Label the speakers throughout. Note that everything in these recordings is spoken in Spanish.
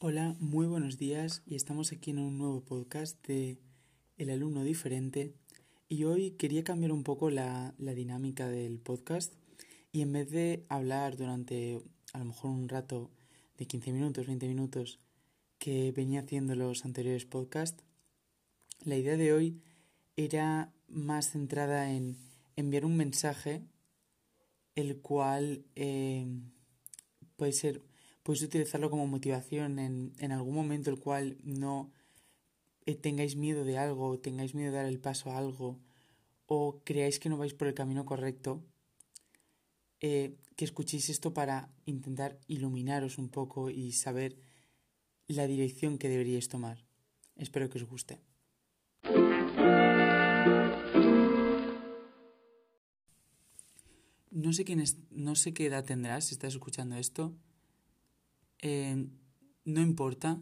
Speaker 1: Hola, muy buenos días y estamos aquí en un nuevo podcast de El alumno diferente. Y hoy quería cambiar un poco la, dinámica del podcast y en vez de hablar durante a lo mejor un rato de 15 minutos, 20 minutos que venía haciendo los anteriores podcasts, la idea de hoy era más centrada en enviar un mensaje el cual eh, puede ser puedes utilizarlo como motivación en, algún momento el cual no eh, tengáis miedo de algo, tengáis miedo de dar el paso a algo, o creáis que no vais por el camino correcto, eh, que escuchéis esto para intentar iluminaros un poco y saber la dirección que deberíais tomar. Espero que os guste. No sé, quién es, no sé qué edad tendrás si estás escuchando esto, eh, no importa,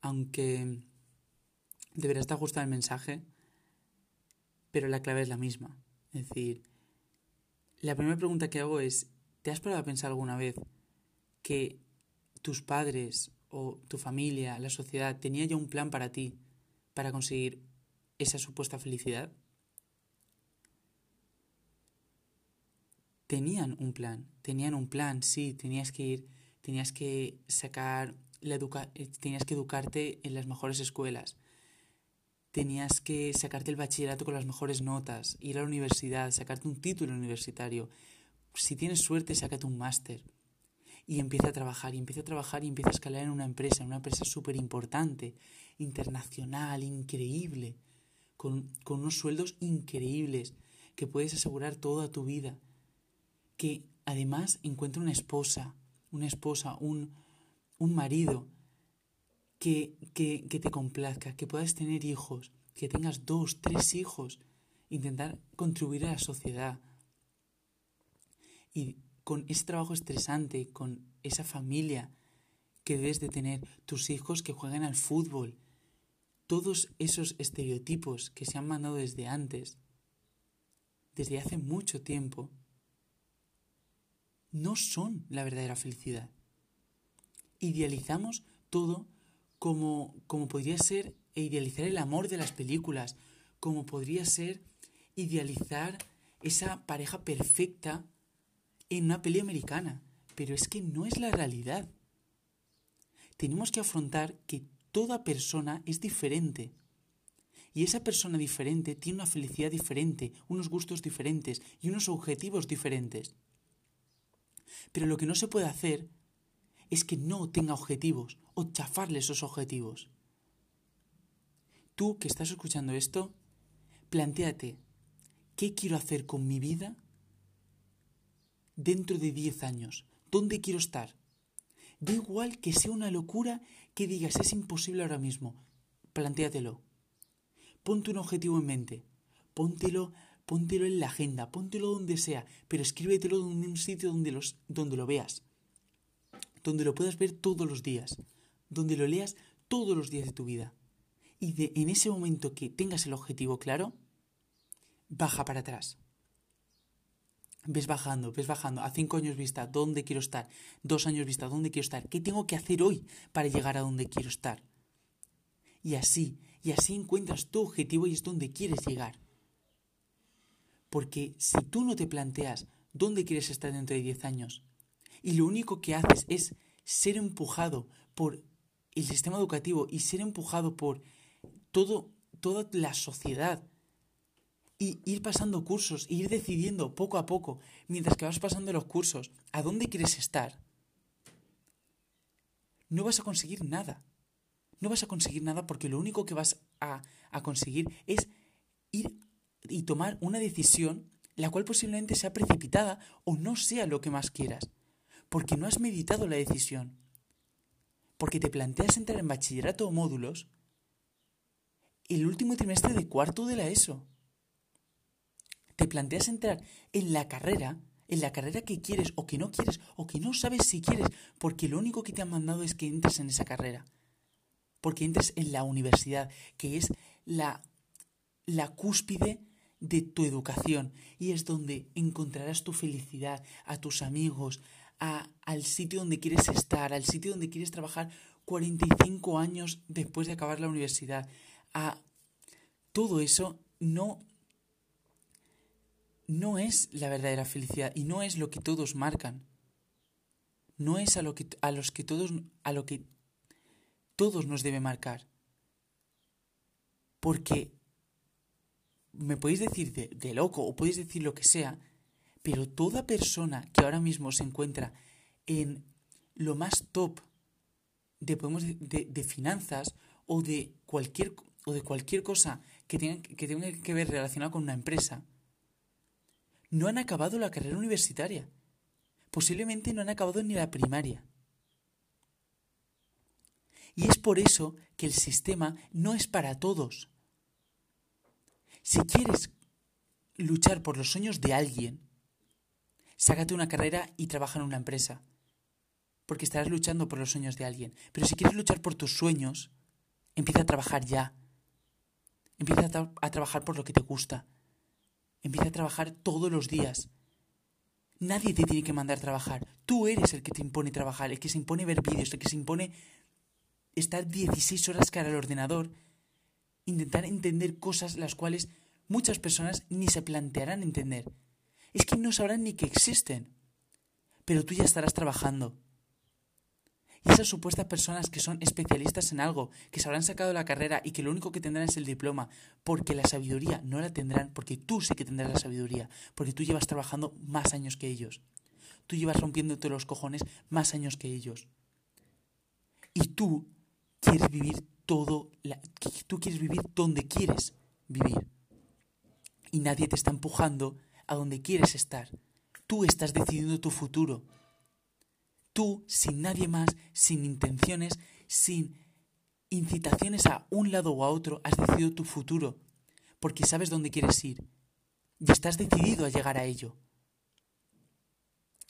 Speaker 1: aunque deberás estar ajustar el mensaje, pero la clave es la misma. Es decir, la primera pregunta que hago es, ¿te has parado a pensar alguna vez que tus padres o tu familia, la sociedad, tenía ya un plan para ti para conseguir esa supuesta felicidad? Tenían un plan, tenían un plan, sí, tenías que ir tenías que sacar la educa eh, tenías que educarte en las mejores escuelas, tenías que sacarte el bachillerato con las mejores notas, ir a la universidad, sacarte un título universitario. Si tienes suerte, sácate un máster. Y empieza a trabajar, y empieza a trabajar, y empieza a escalar en una empresa, una empresa súper importante, internacional, increíble, con, con unos sueldos increíbles, que puedes asegurar toda tu vida. Que además encuentra una esposa, una esposa, un, un marido que, que, que te complazca, que puedas tener hijos, que tengas dos, tres hijos, intentar contribuir a la sociedad. Y con ese trabajo estresante, con esa familia que debes de tener, tus hijos que juegan al fútbol, todos esos estereotipos que se han mandado desde antes, desde hace mucho tiempo, no son la verdadera felicidad. Idealizamos todo como, como podría ser e idealizar el amor de las películas, como podría ser idealizar esa pareja perfecta en una peli americana. Pero es que no es la realidad. Tenemos que afrontar que toda persona es diferente. Y esa persona diferente tiene una felicidad diferente, unos gustos diferentes y unos objetivos diferentes. Pero lo que no se puede hacer es que no tenga objetivos o chafarle esos objetivos. Tú que estás escuchando esto, planteate, ¿qué quiero hacer con mi vida dentro de 10 años? ¿Dónde quiero estar? Da igual que sea una locura que digas es imposible ahora mismo. Plantéatelo. Ponte un objetivo en mente. Póntelo póntelo en la agenda, póntelo donde sea, pero escríbetelo en un sitio donde, los, donde lo veas, donde lo puedas ver todos los días, donde lo leas todos los días de tu vida. Y de, en ese momento que tengas el objetivo claro, baja para atrás. Ves bajando, ves bajando. A cinco años vista, ¿dónde quiero estar? Dos años vista, ¿dónde quiero estar? ¿Qué tengo que hacer hoy para llegar a donde quiero estar? Y así, y así encuentras tu objetivo y es donde quieres llegar. Porque si tú no te planteas dónde quieres estar dentro de 10 años y lo único que haces es ser empujado por el sistema educativo y ser empujado por todo, toda la sociedad y ir pasando cursos, e ir decidiendo poco a poco, mientras que vas pasando los cursos, a dónde quieres estar, no vas a conseguir nada. No vas a conseguir nada porque lo único que vas a, a conseguir es ir y tomar una decisión la cual posiblemente sea precipitada o no sea lo que más quieras, porque no has meditado la decisión, porque te planteas entrar en bachillerato o módulos el último trimestre de cuarto de la ESO. Te planteas entrar en la carrera, en la carrera que quieres o que no quieres o que no sabes si quieres, porque lo único que te han mandado es que entres en esa carrera, porque entres en la universidad, que es la, la cúspide de tu educación y es donde encontrarás tu felicidad, a tus amigos, al sitio donde quieres estar, al sitio donde quieres trabajar 45 años después de acabar la universidad, a todo eso no no es la verdadera felicidad y no es lo que todos marcan. No es a lo que a los que todos a lo que todos nos debe marcar. Porque me podéis decir de, loco o podéis decir lo que sea, pero toda persona que ahora mismo se encuentra en lo más top de, podemos, de, finanzas o de cualquier, o de cualquier cosa que tenga, que tenga que ver relacionada con una empresa, no han acabado la carrera universitaria. Posiblemente no han acabado ni la primaria. Y es por eso que el sistema no es para todos. Si quieres luchar por los sueños de alguien, sácate una carrera y trabaja en una empresa, porque estarás luchando por los sueños de alguien. Pero si quieres luchar por tus sueños, empieza a trabajar ya. Empieza a, trabajar por lo que te gusta. Empieza a trabajar todos los días. Nadie te tiene que mandar a trabajar. Tú eres el que te impone trabajar, el que se impone ver vídeos, el que se impone estar 16 horas cara al ordenador intentar entender cosas las cuales muchas personas ni se plantearán entender. Es que no sabrán ni que existen. Pero tú ya estarás trabajando. Y esas supuestas personas que son especialistas en algo, que se habrán sacado la carrera y que lo único que tendrán es el diploma, porque la sabiduría no la tendrán, porque tú sí que tendrás la sabiduría, porque tú llevas trabajando más años que ellos. Tú llevas rompiéndote los cojones más años que ellos. Y tú quieres vivir todo, tú quieres vivir donde quieres vivir. Y nadie te está empujando a donde quieres estar. Tú estás decidiendo tu futuro. Tú, sin nadie más, sin intenciones, sin incitaciones a un lado o a otro, has decidido tu futuro, porque sabes dónde quieres ir. Y estás decidido a llegar a ello.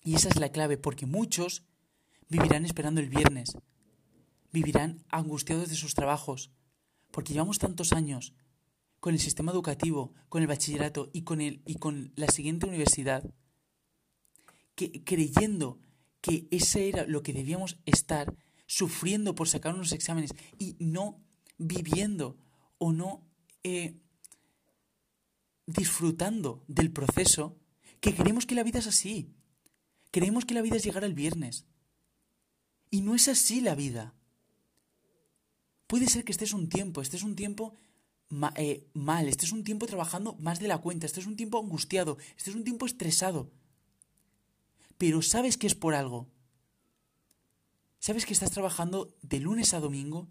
Speaker 1: Y esa es la clave, porque muchos vivirán esperando el viernes, vivirán angustiados de sus trabajos, porque llevamos tantos años con el sistema educativo, con el bachillerato y con, el, y con la siguiente universidad, que creyendo que ese era lo que debíamos estar, sufriendo por sacar unos exámenes y no viviendo o no eh, disfrutando del proceso, que creemos que la vida es así. Creemos que la vida es llegar al viernes. Y no es así la vida. Puede ser que estés un tiempo, estés un tiempo eh, mal, estés un tiempo trabajando más de la cuenta, estés un tiempo angustiado, estés un tiempo estresado. Pero sabes que es por algo. Sabes que estás trabajando de lunes a domingo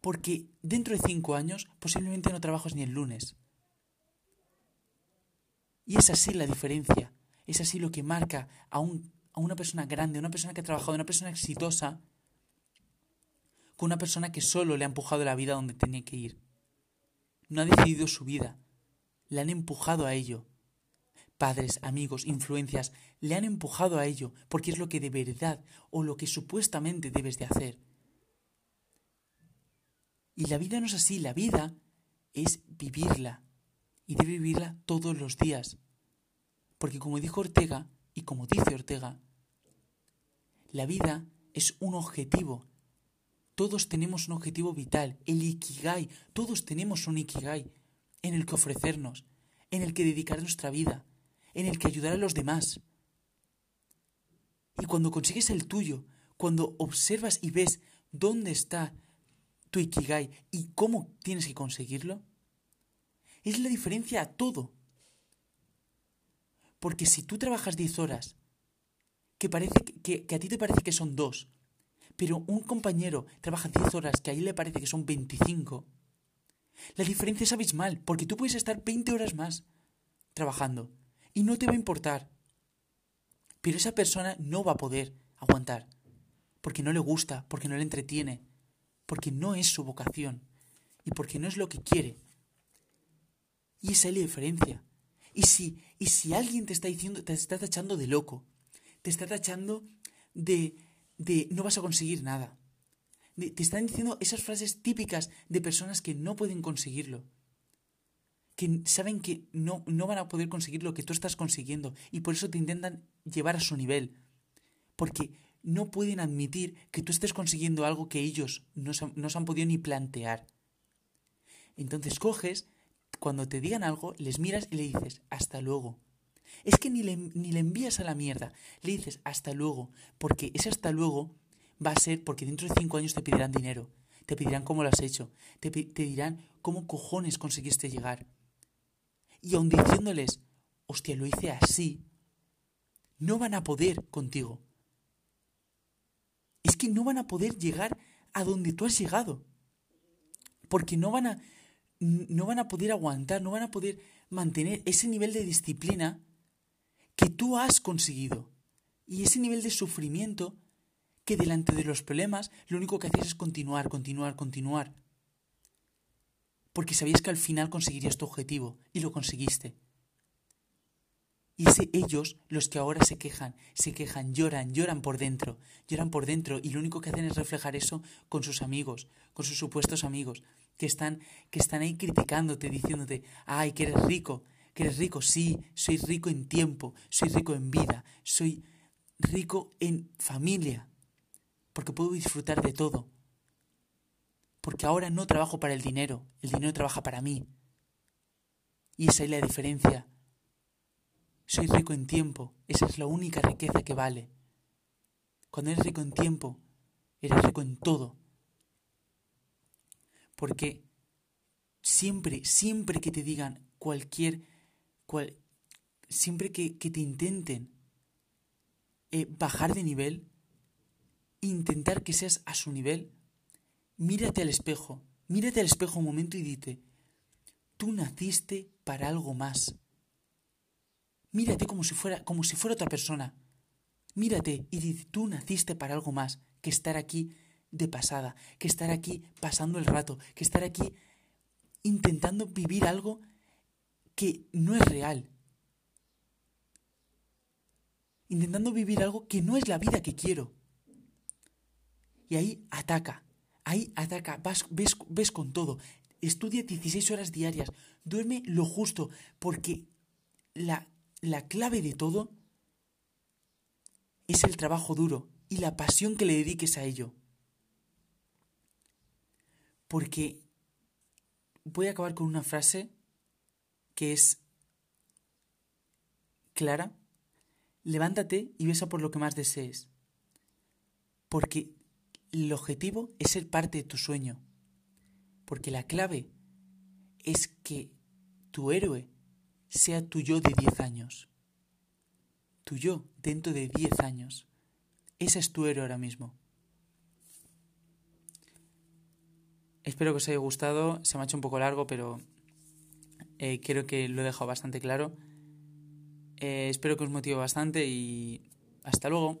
Speaker 1: porque dentro de cinco años posiblemente no trabajas ni el lunes. Y es así la diferencia. Es así lo que marca a, un, a una persona grande, a una persona que ha trabajado, una persona exitosa, con una persona que solo le ha empujado la vida donde tenía que ir. No ha decidido su vida, le han empujado a ello. Padres, amigos, influencias, le han empujado a ello porque es lo que de verdad o lo que supuestamente debes de hacer. Y la vida no es así, la vida es vivirla y debe vivirla todos los días. Porque como dijo Ortega y como dice Ortega, la vida es un objetivo todos tenemos un objetivo vital, el Ikigai. Todos tenemos un Ikigai en el que ofrecernos, en el que dedicar nuestra vida, en el que ayudar a los demás. Y cuando consigues el tuyo, cuando observas y ves dónde está tu Ikigai y cómo tienes que conseguirlo, es la diferencia a todo. Porque si tú trabajas 10 horas, que, parece que, que a ti te parece que son dos, pero un compañero trabaja 10 horas que a él le parece que son 25, la diferencia es abismal, porque tú puedes estar 20 horas más trabajando y no te va a importar. Pero esa persona no va a poder aguantar, porque no le gusta, porque no le entretiene, porque no es su vocación y porque no es lo que quiere. Y esa es la diferencia. Y si, y si alguien te está diciendo, te está tachando de loco, te está tachando de de no vas a conseguir nada. te están diciendo esas frases típicas de personas que no pueden conseguirlo. Que saben que no, no van a poder conseguir lo que tú estás consiguiendo y por eso te intentan llevar a su nivel. porque no pueden admitir que tú estés consiguiendo algo que ellos no se, no se han podido ni plantear. Entonces coges, cuando te digan algo, les miras y le dices, hasta luego. Es que ni le, ni le envías a la mierda, le dices, hasta luego, porque ese hasta luego va a ser porque dentro de cinco años te pedirán dinero, te pedirán cómo lo has hecho, te, te dirán cómo cojones conseguiste llegar. Y aun diciéndoles, hostia, lo hice así, no van a poder contigo. Es que no van a poder llegar a donde tú has llegado. Porque no van a no van a poder aguantar, no van a poder mantener ese nivel de disciplina que tú has conseguido. Y ese nivel de sufrimiento que delante de los problemas lo único que hacías es continuar, continuar, continuar. Porque sabías que al final conseguirías tu objetivo y lo conseguiste. Y es ellos los que ahora se quejan, se quejan, lloran, lloran por dentro, lloran por dentro y lo único que hacen es reflejar eso con sus amigos, con sus supuestos amigos, que están, que están ahí criticándote, diciéndote, ay, que eres rico, que eres rico, sí, soy rico en tiempo, soy rico en vida, soy rico en familia, porque puedo disfrutar de todo. Porque ahora no trabajo para el dinero, el dinero trabaja para mí. Y esa es la diferencia soy rico en tiempo, esa es la única riqueza que vale. Cuando eres rico en tiempo, eres rico en todo. Porque siempre, siempre que te digan cualquier, cual, siempre que, te intenten eh, bajar de nivel, intentar que seas a su nivel, mírate al espejo, mírate al espejo un momento y dite, tú naciste para algo más. Mírate como si fuera, como si fuera otra persona. Mírate y di, tú naciste para algo más que estar aquí de pasada, que estar aquí pasando el rato, que estar aquí intentando vivir algo que no es real. Intentando vivir algo que no es la vida que quiero. Y ahí ataca, ahí ataca, vas, ves, ves con todo. Estudia 16 horas diarias, duerme lo justo, porque la la clave de todo es el trabajo duro y la pasión que le dediques a ello. Porque voy a acabar con una frase que es clara. Levántate y besa por lo que más desees. Porque el objetivo es ser parte de tu sueño. Porque la clave es que tu héroe sea tu yo de 10 años. Tu yo dentro de 10 años. Ese es tu héroe ahora mismo. Espero que os haya gustado. Se me ha hecho un poco largo, pero eh, creo que lo he dejado bastante claro. Eh, espero que os motive bastante y hasta luego.